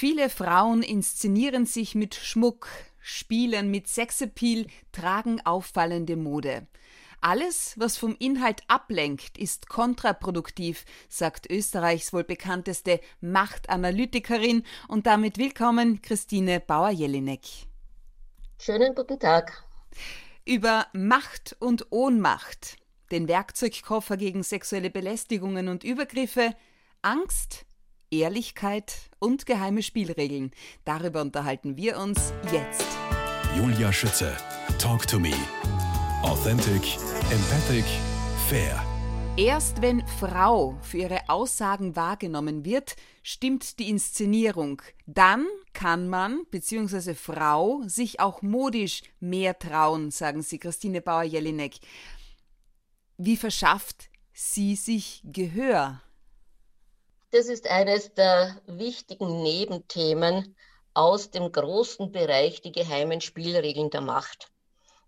Viele Frauen inszenieren sich mit Schmuck, spielen mit Sexappeal, tragen auffallende Mode. Alles, was vom Inhalt ablenkt, ist kontraproduktiv, sagt Österreichs wohl bekannteste Machtanalytikerin und damit willkommen Christine Bauer-Jelinek. Schönen guten Tag. Über Macht und Ohnmacht, den Werkzeugkoffer gegen sexuelle Belästigungen und Übergriffe, Angst, Ehrlichkeit und geheime Spielregeln. Darüber unterhalten wir uns jetzt. Julia Schütze, Talk to Me. Authentic, empathic, fair. Erst wenn Frau für ihre Aussagen wahrgenommen wird, stimmt die Inszenierung. Dann kann man bzw. Frau sich auch modisch mehr trauen, sagen Sie, Christine Bauer-Jelinek. Wie verschafft sie sich Gehör? Das ist eines der wichtigen Nebenthemen aus dem großen Bereich die geheimen Spielregeln der Macht.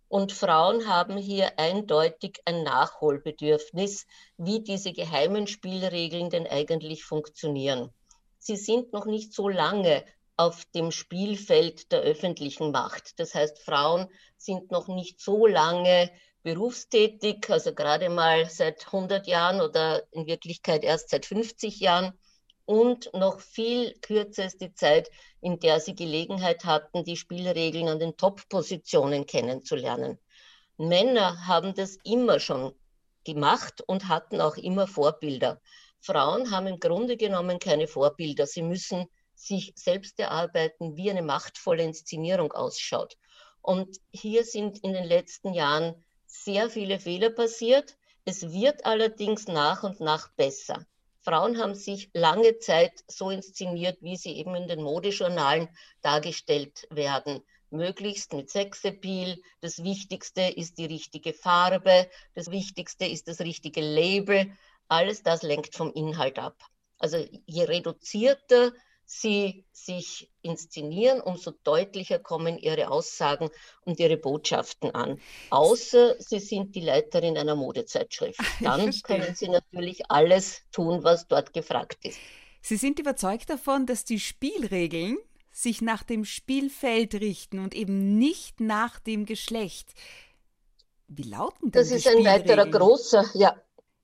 Und Frauen haben hier eindeutig ein Nachholbedürfnis, wie diese geheimen Spielregeln denn eigentlich funktionieren. Sie sind noch nicht so lange auf dem Spielfeld der öffentlichen Macht. Das heißt, Frauen sind noch nicht so lange berufstätig, also gerade mal seit 100 Jahren oder in Wirklichkeit erst seit 50 Jahren. Und noch viel kürzer ist die Zeit, in der sie Gelegenheit hatten, die Spielregeln an den Top-Positionen kennenzulernen. Männer haben das immer schon gemacht und hatten auch immer Vorbilder. Frauen haben im Grunde genommen keine Vorbilder. Sie müssen sich selbst erarbeiten, wie eine machtvolle Inszenierung ausschaut. Und hier sind in den letzten Jahren sehr viele Fehler passiert. Es wird allerdings nach und nach besser. Frauen haben sich lange Zeit so inszeniert, wie sie eben in den Modejournalen dargestellt werden. Möglichst mit Sexappeal. Das Wichtigste ist die richtige Farbe. Das Wichtigste ist das richtige Label. Alles das lenkt vom Inhalt ab. Also je reduzierter sie sich inszenieren, umso deutlicher kommen ihre Aussagen und ihre Botschaften an. Außer sie sind die Leiterin einer Modezeitschrift. Dann können sie natürlich alles tun, was dort gefragt ist. Sie sind überzeugt davon, dass die Spielregeln sich nach dem Spielfeld richten und eben nicht nach dem Geschlecht. Wie lauten denn das Das ist ein weiterer großer, ja,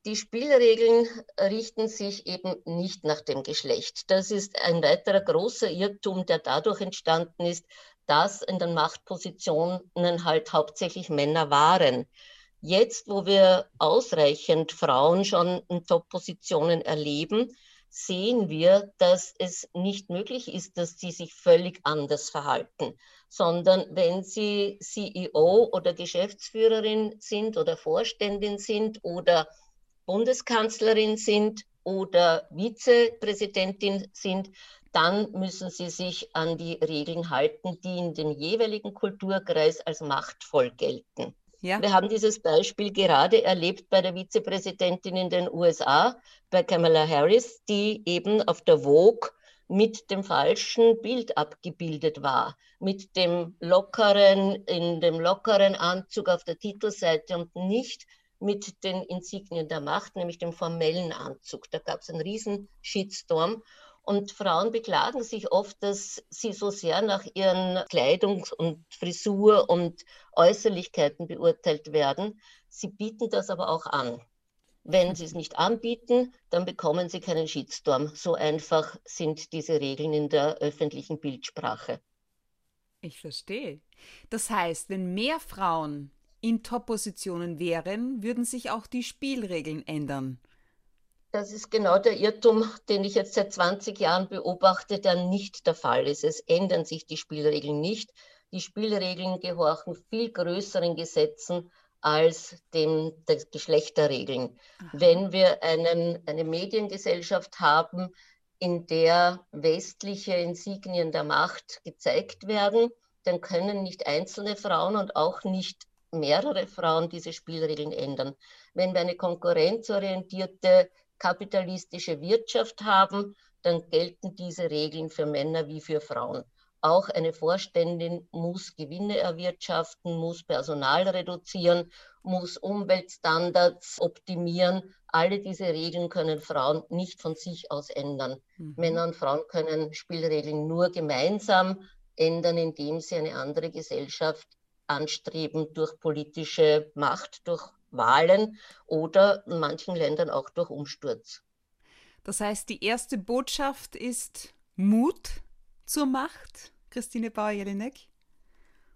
die Spielregeln richten sich eben nicht nach dem Geschlecht. Das ist ein weiterer großer Irrtum, der dadurch entstanden ist, dass in den Machtpositionen halt hauptsächlich Männer waren. Jetzt, wo wir ausreichend Frauen schon in Top-Positionen erleben, sehen wir, dass es nicht möglich ist, dass sie sich völlig anders verhalten, sondern wenn sie CEO oder Geschäftsführerin sind oder Vorständin sind oder Bundeskanzlerin sind oder Vizepräsidentin sind, dann müssen sie sich an die Regeln halten, die in dem jeweiligen Kulturkreis als machtvoll gelten. Ja. Wir haben dieses Beispiel gerade erlebt bei der Vizepräsidentin in den USA, bei Kamala Harris, die eben auf der Vogue mit dem falschen Bild abgebildet war, mit dem lockeren, in dem lockeren Anzug auf der Titelseite und nicht mit den Insignien der Macht, nämlich dem formellen Anzug. Da gab es einen riesen Shitstorm. Und Frauen beklagen sich oft, dass sie so sehr nach ihren Kleidungs- und Frisur- und Äußerlichkeiten beurteilt werden. Sie bieten das aber auch an. Wenn sie es nicht anbieten, dann bekommen sie keinen Shitstorm. So einfach sind diese Regeln in der öffentlichen Bildsprache. Ich verstehe. Das heißt, wenn mehr Frauen in Top-Positionen wären, würden sich auch die Spielregeln ändern. Das ist genau der Irrtum, den ich jetzt seit 20 Jahren beobachte, der nicht der Fall ist. Es ändern sich die Spielregeln nicht. Die Spielregeln gehorchen viel größeren Gesetzen als dem der Geschlechterregeln. Aha. Wenn wir einen, eine Mediengesellschaft haben, in der westliche Insignien der Macht gezeigt werden, dann können nicht einzelne Frauen und auch nicht mehrere Frauen diese Spielregeln ändern. Wenn wir eine konkurrenzorientierte kapitalistische Wirtschaft haben, dann gelten diese Regeln für Männer wie für Frauen. Auch eine Vorständin muss Gewinne erwirtschaften, muss Personal reduzieren, muss Umweltstandards optimieren. Alle diese Regeln können Frauen nicht von sich aus ändern. Mhm. Männer und Frauen können Spielregeln nur gemeinsam ändern, indem sie eine andere Gesellschaft anstreben durch politische Macht, durch Wahlen oder in manchen Ländern auch durch Umsturz. Das heißt, die erste Botschaft ist Mut zur Macht, Christine Bauer-Jelinek?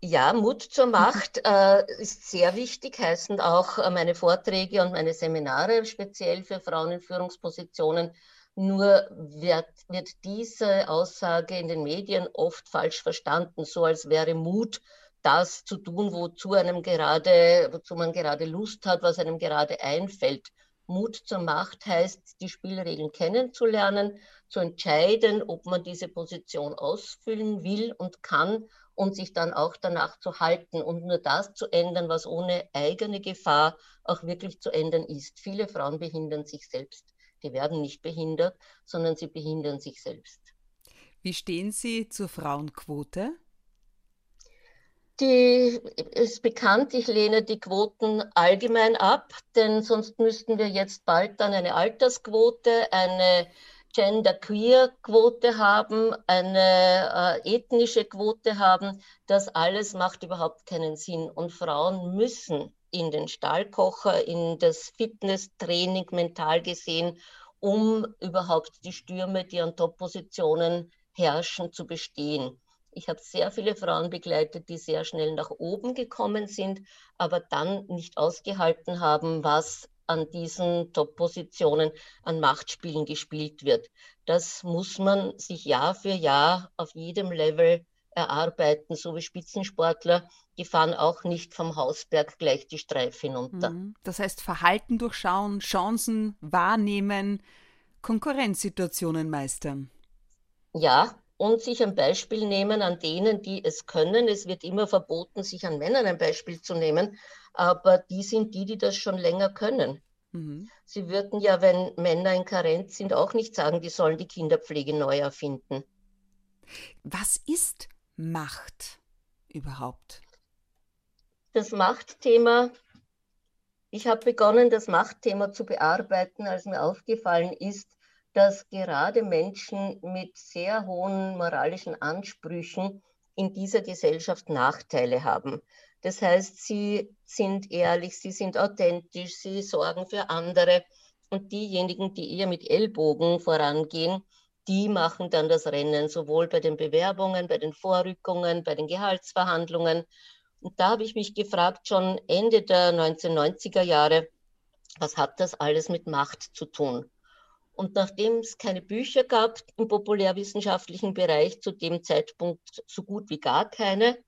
Ja, Mut zur Macht äh, ist sehr wichtig, heißen auch äh, meine Vorträge und meine Seminare speziell für Frauen in Führungspositionen. Nur wird, wird diese Aussage in den Medien oft falsch verstanden, so als wäre Mut das zu tun, wozu einem gerade, wozu man gerade Lust hat, was einem gerade einfällt. Mut zur Macht heißt, die Spielregeln kennenzulernen, zu entscheiden, ob man diese Position ausfüllen will und kann und sich dann auch danach zu halten und nur das zu ändern, was ohne eigene Gefahr auch wirklich zu ändern ist. Viele Frauen behindern sich selbst. Die werden nicht behindert, sondern sie behindern sich selbst. Wie stehen Sie zur Frauenquote? Die ist bekannt, ich lehne die Quoten allgemein ab, denn sonst müssten wir jetzt bald dann eine Altersquote, eine Gender-Queer-Quote haben, eine äh, ethnische Quote haben. Das alles macht überhaupt keinen Sinn. Und Frauen müssen in den Stahlkocher, in das Fitnesstraining mental gesehen, um überhaupt die Stürme, die an Top-Positionen herrschen, zu bestehen. Ich habe sehr viele Frauen begleitet, die sehr schnell nach oben gekommen sind, aber dann nicht ausgehalten haben, was an diesen Top-Positionen an Machtspielen gespielt wird. Das muss man sich Jahr für Jahr auf jedem Level erarbeiten, so wie Spitzensportler, die fahren auch nicht vom Hausberg gleich die Streife hinunter. Mhm. Das heißt, Verhalten durchschauen, Chancen wahrnehmen, Konkurrenzsituationen meistern. Ja, und sich ein Beispiel nehmen an denen, die es können. Es wird immer verboten, sich an Männern ein Beispiel zu nehmen, aber die sind die, die das schon länger können. Mhm. Sie würden ja, wenn Männer in Karenz sind, auch nicht sagen, die sollen die Kinderpflege neu erfinden. Was ist Macht überhaupt? Das Machtthema, ich habe begonnen, das Machtthema zu bearbeiten, als mir aufgefallen ist, dass gerade Menschen mit sehr hohen moralischen Ansprüchen in dieser Gesellschaft Nachteile haben. Das heißt, sie sind ehrlich, sie sind authentisch, sie sorgen für andere. Und diejenigen, die eher mit Ellbogen vorangehen, die machen dann das Rennen, sowohl bei den Bewerbungen, bei den Vorrückungen, bei den Gehaltsverhandlungen. Und da habe ich mich gefragt, schon Ende der 1990er Jahre, was hat das alles mit Macht zu tun? Und nachdem es keine Bücher gab im populärwissenschaftlichen Bereich, zu dem Zeitpunkt so gut wie gar keine,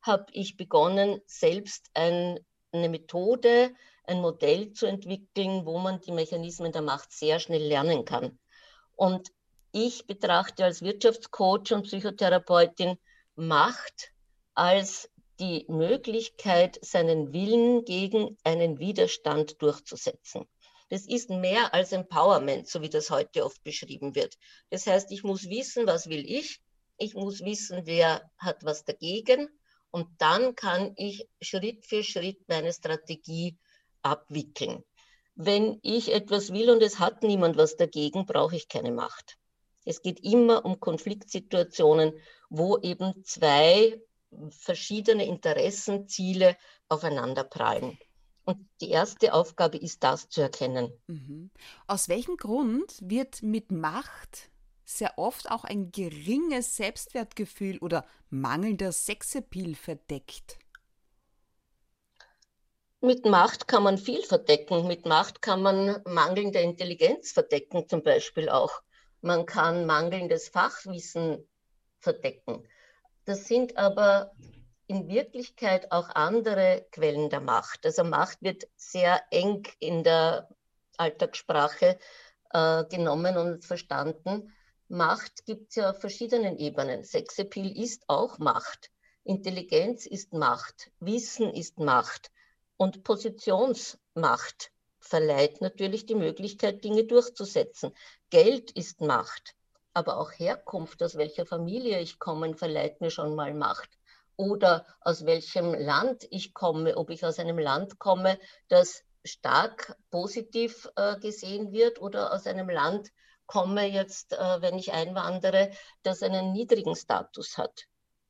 habe ich begonnen, selbst ein, eine Methode, ein Modell zu entwickeln, wo man die Mechanismen der Macht sehr schnell lernen kann. Und ich betrachte als Wirtschaftscoach und Psychotherapeutin Macht als die Möglichkeit, seinen Willen gegen einen Widerstand durchzusetzen. Das ist mehr als Empowerment, so wie das heute oft beschrieben wird. Das heißt, ich muss wissen, was will ich. Ich muss wissen, wer hat was dagegen. Und dann kann ich Schritt für Schritt meine Strategie abwickeln. Wenn ich etwas will und es hat niemand was dagegen, brauche ich keine Macht. Es geht immer um Konfliktsituationen, wo eben zwei verschiedene Interessenziele aufeinander prallen. Und die erste Aufgabe ist, das zu erkennen. Mhm. Aus welchem Grund wird mit Macht sehr oft auch ein geringes Selbstwertgefühl oder mangelnder Sexappeal verdeckt? Mit Macht kann man viel verdecken. Mit Macht kann man mangelnde Intelligenz verdecken, zum Beispiel auch. Man kann mangelndes Fachwissen verdecken. Das sind aber in Wirklichkeit auch andere Quellen der Macht. Also Macht wird sehr eng in der Alltagssprache äh, genommen und verstanden. Macht gibt es ja auf verschiedenen Ebenen. Sexappeal ist auch Macht. Intelligenz ist Macht. Wissen ist Macht. Und Positionsmacht verleiht natürlich die Möglichkeit, Dinge durchzusetzen. Geld ist Macht. aber auch Herkunft, aus welcher Familie ich komme, verleiht mir schon mal Macht. Oder aus welchem Land ich komme, ob ich aus einem Land komme, das stark positiv äh, gesehen wird oder aus einem Land komme jetzt, äh, wenn ich einwandere, das einen niedrigen Status hat.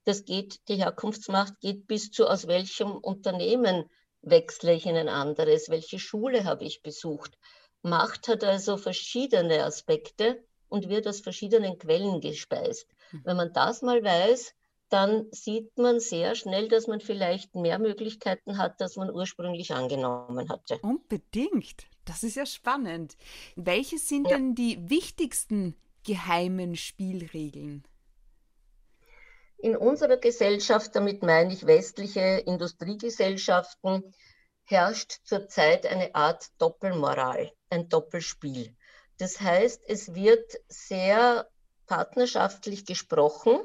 Das geht, die Herkunftsmacht geht bis zu, aus welchem Unternehmen wechsle ich in ein anderes, welche Schule habe ich besucht. Macht hat also verschiedene Aspekte und wird aus verschiedenen Quellen gespeist. Hm. Wenn man das mal weiß, dann sieht man sehr schnell, dass man vielleicht mehr Möglichkeiten hat, als man ursprünglich angenommen hatte. Unbedingt. Das ist ja spannend. Welche sind ja. denn die wichtigsten geheimen Spielregeln? In unserer Gesellschaft, damit meine ich westliche Industriegesellschaften, herrscht zurzeit eine Art Doppelmoral, ein Doppelspiel. Das heißt, es wird sehr partnerschaftlich gesprochen,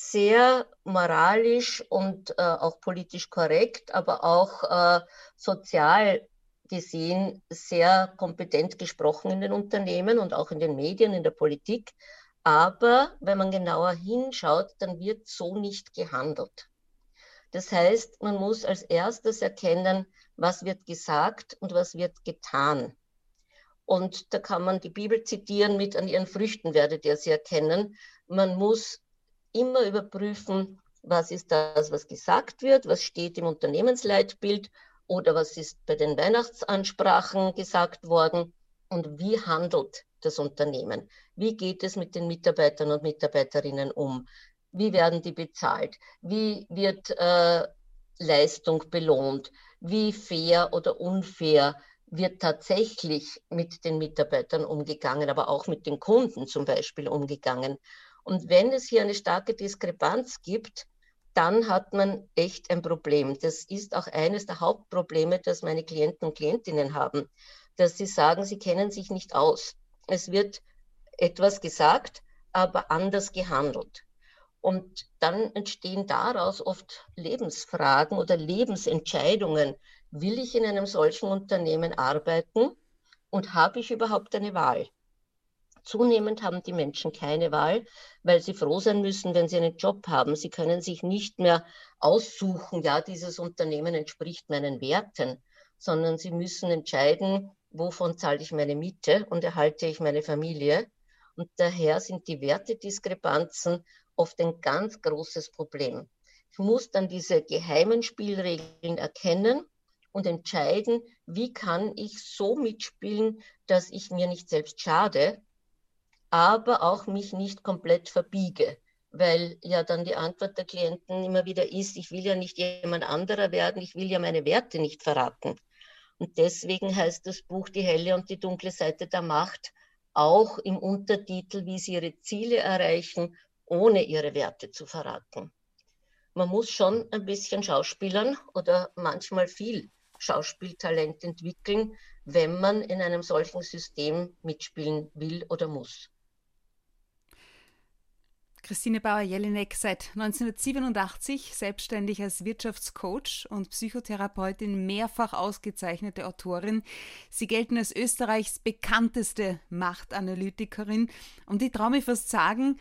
sehr moralisch und äh, auch politisch korrekt, aber auch äh, sozial gesehen sehr kompetent gesprochen in den Unternehmen und auch in den Medien, in der Politik. Aber wenn man genauer hinschaut, dann wird so nicht gehandelt. Das heißt, man muss als erstes erkennen, was wird gesagt und was wird getan. Und da kann man die Bibel zitieren mit an ihren Früchten werdet ihr sie erkennen. Man muss immer überprüfen, was ist das, was gesagt wird, was steht im Unternehmensleitbild oder was ist bei den Weihnachtsansprachen gesagt worden und wie handelt das Unternehmen? Wie geht es mit den Mitarbeitern und Mitarbeiterinnen um? Wie werden die bezahlt? Wie wird äh, Leistung belohnt? Wie fair oder unfair wird tatsächlich mit den Mitarbeitern umgegangen, aber auch mit den Kunden zum Beispiel umgegangen? Und wenn es hier eine starke Diskrepanz gibt, dann hat man echt ein Problem. Das ist auch eines der Hauptprobleme, das meine Klienten und Klientinnen haben, dass sie sagen, sie kennen sich nicht aus. Es wird etwas gesagt, aber anders gehandelt. Und dann entstehen daraus oft Lebensfragen oder Lebensentscheidungen. Will ich in einem solchen Unternehmen arbeiten und habe ich überhaupt eine Wahl? Zunehmend haben die Menschen keine Wahl, weil sie froh sein müssen, wenn sie einen Job haben. Sie können sich nicht mehr aussuchen, ja, dieses Unternehmen entspricht meinen Werten, sondern sie müssen entscheiden, wovon zahle ich meine Miete und erhalte ich meine Familie. Und daher sind die Wertediskrepanzen oft ein ganz großes Problem. Ich muss dann diese geheimen Spielregeln erkennen und entscheiden, wie kann ich so mitspielen, dass ich mir nicht selbst schade aber auch mich nicht komplett verbiege, weil ja dann die Antwort der Klienten immer wieder ist, ich will ja nicht jemand anderer werden, ich will ja meine Werte nicht verraten. Und deswegen heißt das Buch Die helle und die dunkle Seite der Macht auch im Untertitel, wie sie ihre Ziele erreichen, ohne ihre Werte zu verraten. Man muss schon ein bisschen Schauspielern oder manchmal viel Schauspieltalent entwickeln, wenn man in einem solchen System mitspielen will oder muss. Christine Bauer-Jelinek seit 1987 selbstständig als Wirtschaftscoach und Psychotherapeutin, mehrfach ausgezeichnete Autorin. Sie gelten als Österreichs bekannteste Machtanalytikerin und ich traue mir fast sagen,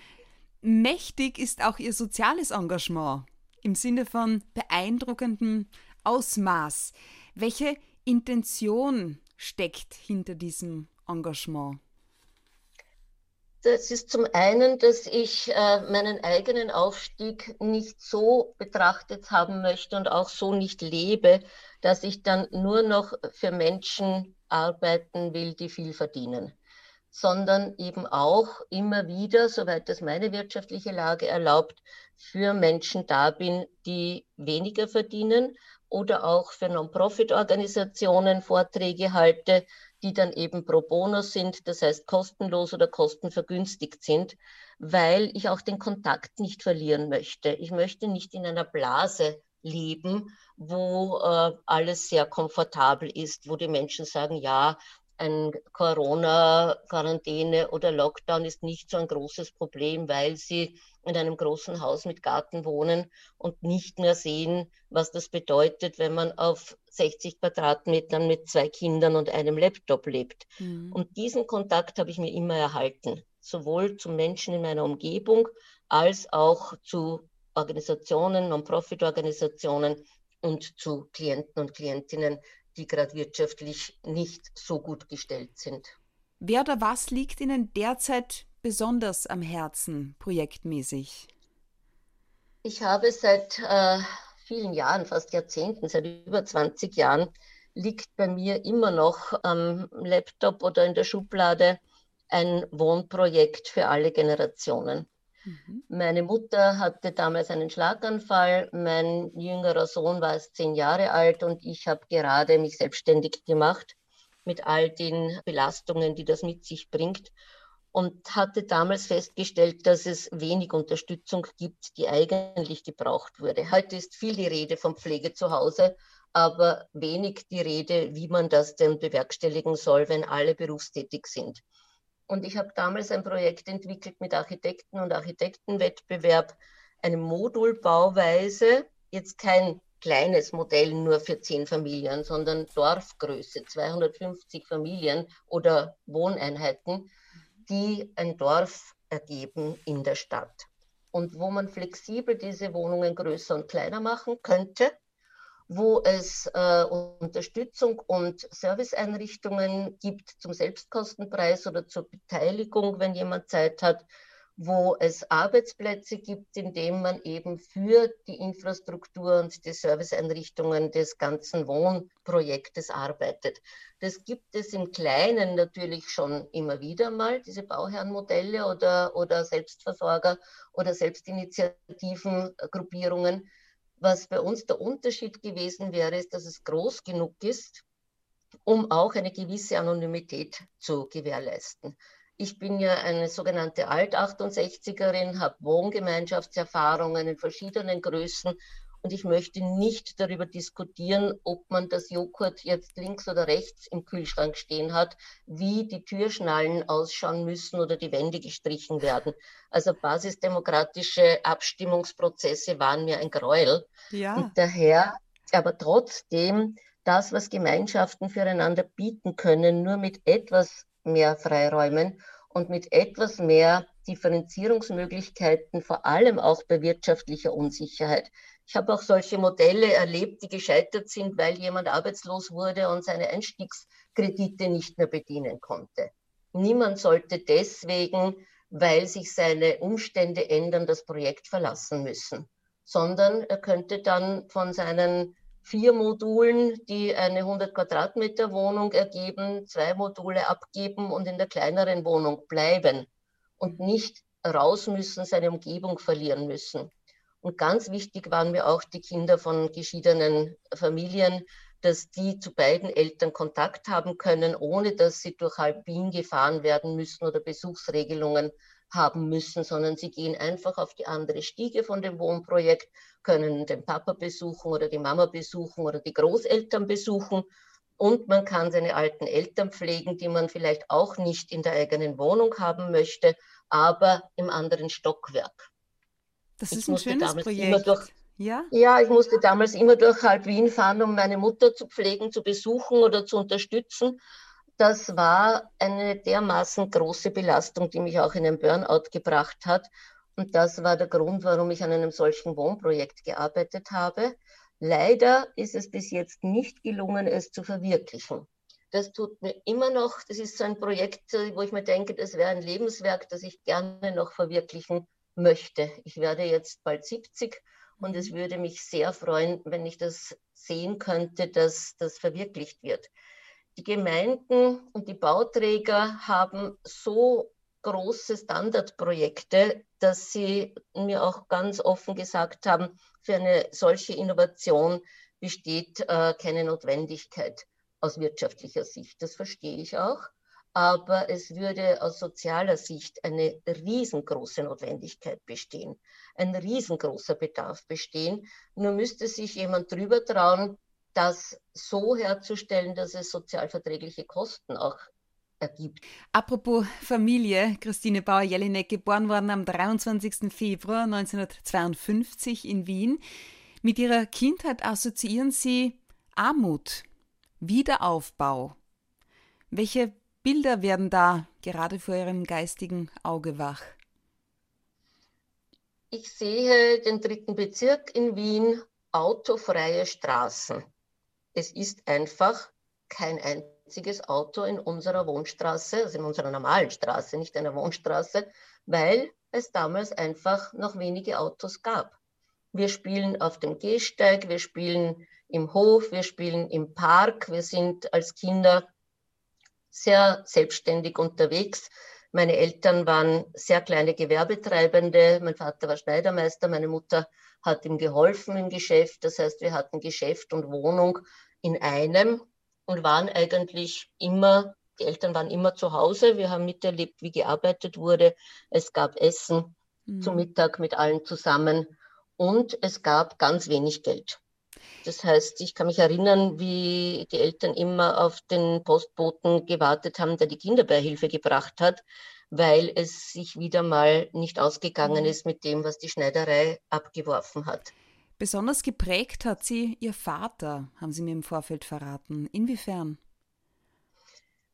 mächtig ist auch ihr soziales Engagement im Sinne von beeindruckendem Ausmaß. Welche Intention steckt hinter diesem Engagement? Das ist zum einen, dass ich äh, meinen eigenen Aufstieg nicht so betrachtet haben möchte und auch so nicht lebe, dass ich dann nur noch für Menschen arbeiten will, die viel verdienen, sondern eben auch immer wieder, soweit das meine wirtschaftliche Lage erlaubt, für Menschen da bin, die weniger verdienen oder auch für Non-Profit-Organisationen Vorträge halte, die dann eben pro bono sind, das heißt kostenlos oder kostenvergünstigt sind, weil ich auch den Kontakt nicht verlieren möchte. Ich möchte nicht in einer Blase leben, wo äh, alles sehr komfortabel ist, wo die Menschen sagen, ja, ein Corona-Quarantäne oder Lockdown ist nicht so ein großes Problem, weil sie in einem großen Haus mit Garten wohnen und nicht mehr sehen, was das bedeutet, wenn man auf 60 Quadratmetern mit zwei Kindern und einem Laptop lebt. Mhm. Und diesen Kontakt habe ich mir immer erhalten. sowohl zu Menschen in meiner Umgebung als auch zu Organisationen, Non-Profit-Organisationen und zu Klienten und Klientinnen, die gerade wirtschaftlich nicht so gut gestellt sind. Wer oder was liegt Ihnen derzeit besonders am Herzen, projektmäßig? Ich habe seit äh, vielen Jahren, fast Jahrzehnten, seit über 20 Jahren, liegt bei mir immer noch am Laptop oder in der Schublade ein Wohnprojekt für alle Generationen. Mhm. Meine Mutter hatte damals einen Schlaganfall, mein jüngerer Sohn war zehn Jahre alt und ich habe gerade mich selbstständig gemacht mit all den Belastungen, die das mit sich bringt und hatte damals festgestellt, dass es wenig Unterstützung gibt, die eigentlich gebraucht wurde. Heute ist viel die Rede von Pflege zu Hause, aber wenig die Rede, wie man das denn bewerkstelligen soll, wenn alle berufstätig sind. Und ich habe damals ein Projekt entwickelt mit Architekten und Architektenwettbewerb, eine Modulbauweise, jetzt kein kleines Modell nur für zehn Familien, sondern Dorfgröße, 250 Familien oder Wohneinheiten, die ein Dorf ergeben in der Stadt. Und wo man flexibel diese Wohnungen größer und kleiner machen könnte wo es äh, Unterstützung und Serviceeinrichtungen gibt zum Selbstkostenpreis oder zur Beteiligung, wenn jemand Zeit hat, wo es Arbeitsplätze gibt, in denen man eben für die Infrastruktur und die Serviceeinrichtungen des ganzen Wohnprojektes arbeitet. Das gibt es im Kleinen natürlich schon immer wieder mal, diese Bauherrenmodelle oder, oder Selbstversorger oder Selbstinitiativen, Gruppierungen. Was bei uns der Unterschied gewesen wäre, ist, dass es groß genug ist, um auch eine gewisse Anonymität zu gewährleisten. Ich bin ja eine sogenannte Alt-68erin, habe Wohngemeinschaftserfahrungen in verschiedenen Größen und ich möchte nicht darüber diskutieren, ob man das Joghurt jetzt links oder rechts im Kühlschrank stehen hat, wie die Türschnallen ausschauen müssen oder die Wände gestrichen werden. Also basisdemokratische Abstimmungsprozesse waren mir ein Gräuel. Ja. Und daher, aber trotzdem, das, was Gemeinschaften füreinander bieten können, nur mit etwas mehr Freiräumen und mit etwas mehr Differenzierungsmöglichkeiten, vor allem auch bei wirtschaftlicher Unsicherheit. Ich habe auch solche Modelle erlebt, die gescheitert sind, weil jemand arbeitslos wurde und seine Einstiegskredite nicht mehr bedienen konnte. Niemand sollte deswegen, weil sich seine Umstände ändern, das Projekt verlassen müssen, sondern er könnte dann von seinen vier Modulen, die eine 100 Quadratmeter Wohnung ergeben, zwei Module abgeben und in der kleineren Wohnung bleiben und nicht raus müssen, seine Umgebung verlieren müssen. Und ganz wichtig waren mir auch die Kinder von geschiedenen Familien, dass die zu beiden Eltern Kontakt haben können, ohne dass sie durch halb gefahren werden müssen oder Besuchsregelungen haben müssen, sondern sie gehen einfach auf die andere Stiege von dem Wohnprojekt, können den Papa besuchen oder die Mama besuchen oder die Großeltern besuchen. Und man kann seine alten Eltern pflegen, die man vielleicht auch nicht in der eigenen Wohnung haben möchte, aber im anderen Stockwerk. Das ist ein schönes Projekt. Durch, ja? ja, ich musste damals immer durch halb Wien fahren, um meine Mutter zu pflegen, zu besuchen oder zu unterstützen. Das war eine dermaßen große Belastung, die mich auch in den Burnout gebracht hat. Und das war der Grund, warum ich an einem solchen Wohnprojekt gearbeitet habe. Leider ist es bis jetzt nicht gelungen, es zu verwirklichen. Das tut mir immer noch, das ist so ein Projekt, wo ich mir denke, das wäre ein Lebenswerk, das ich gerne noch verwirklichen möchte. Ich werde jetzt bald 70 und es würde mich sehr freuen, wenn ich das sehen könnte, dass das verwirklicht wird. Die Gemeinden und die Bauträger haben so große Standardprojekte, dass sie mir auch ganz offen gesagt haben, für eine solche Innovation besteht äh, keine Notwendigkeit aus wirtschaftlicher Sicht. Das verstehe ich auch aber es würde aus sozialer Sicht eine riesengroße Notwendigkeit bestehen, ein riesengroßer Bedarf bestehen. Nur müsste sich jemand drüber trauen, das so herzustellen, dass es sozialverträgliche Kosten auch ergibt. Apropos Familie, Christine Bauer-Jelinek, geboren worden am 23. Februar 1952 in Wien. Mit ihrer Kindheit assoziieren Sie Armut, Wiederaufbau. Welche Bilder werden da gerade vor Ihrem geistigen Auge wach? Ich sehe den dritten Bezirk in Wien, autofreie Straßen. Es ist einfach kein einziges Auto in unserer Wohnstraße, also in unserer normalen Straße, nicht einer Wohnstraße, weil es damals einfach noch wenige Autos gab. Wir spielen auf dem Gehsteig, wir spielen im Hof, wir spielen im Park, wir sind als Kinder sehr selbstständig unterwegs. Meine Eltern waren sehr kleine Gewerbetreibende. Mein Vater war Schneidermeister, meine Mutter hat ihm geholfen im Geschäft. Das heißt, wir hatten Geschäft und Wohnung in einem und waren eigentlich immer, die Eltern waren immer zu Hause. Wir haben miterlebt, wie gearbeitet wurde. Es gab Essen mhm. zum Mittag mit allen zusammen und es gab ganz wenig Geld. Das heißt, ich kann mich erinnern, wie die Eltern immer auf den Postboten gewartet haben, der die Kinderbeihilfe gebracht hat, weil es sich wieder mal nicht ausgegangen mhm. ist mit dem, was die Schneiderei abgeworfen hat. Besonders geprägt hat sie ihr Vater, haben Sie mir im Vorfeld verraten. Inwiefern?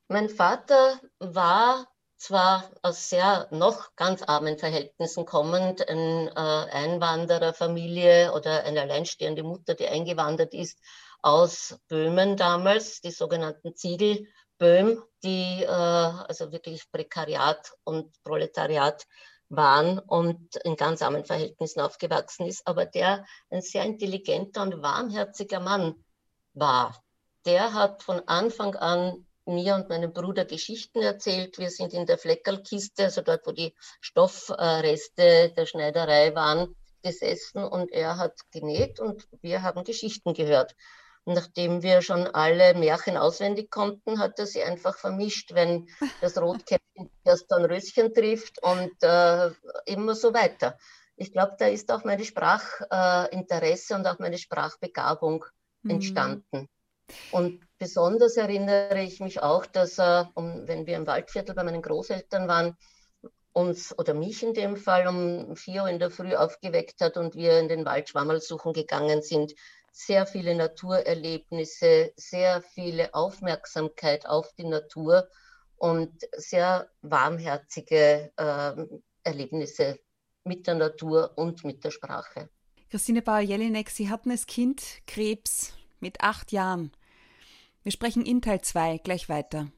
Mein Vater war zwar aus sehr noch ganz armen Verhältnissen kommend, eine äh, Einwandererfamilie oder eine alleinstehende Mutter, die eingewandert ist aus Böhmen damals, die sogenannten Ziegelböhm, die äh, also wirklich Prekariat und Proletariat waren und in ganz armen Verhältnissen aufgewachsen ist, aber der ein sehr intelligenter und warmherziger Mann war. Der hat von Anfang an mir und meinem Bruder Geschichten erzählt. Wir sind in der Fleckerlkiste, also dort, wo die Stoffreste der Schneiderei waren, gesessen und er hat genäht und wir haben Geschichten gehört. Und nachdem wir schon alle Märchen auswendig konnten, hat er sie einfach vermischt, wenn das Rotkäppchen das Dornröschen trifft und äh, immer so weiter. Ich glaube, da ist auch meine Sprachinteresse äh, und auch meine Sprachbegabung mhm. entstanden. Und besonders erinnere ich mich auch, dass er, um, wenn wir im Waldviertel bei meinen Großeltern waren, uns oder mich in dem Fall um vier Uhr in der Früh aufgeweckt hat und wir in den Wald Schwammerl suchen gegangen sind. Sehr viele Naturerlebnisse, sehr viele Aufmerksamkeit auf die Natur und sehr warmherzige äh, Erlebnisse mit der Natur und mit der Sprache. Christine Bauer-Jelinek, Sie hatten als Kind Krebs mit acht Jahren. Wir sprechen in Teil 2 gleich weiter.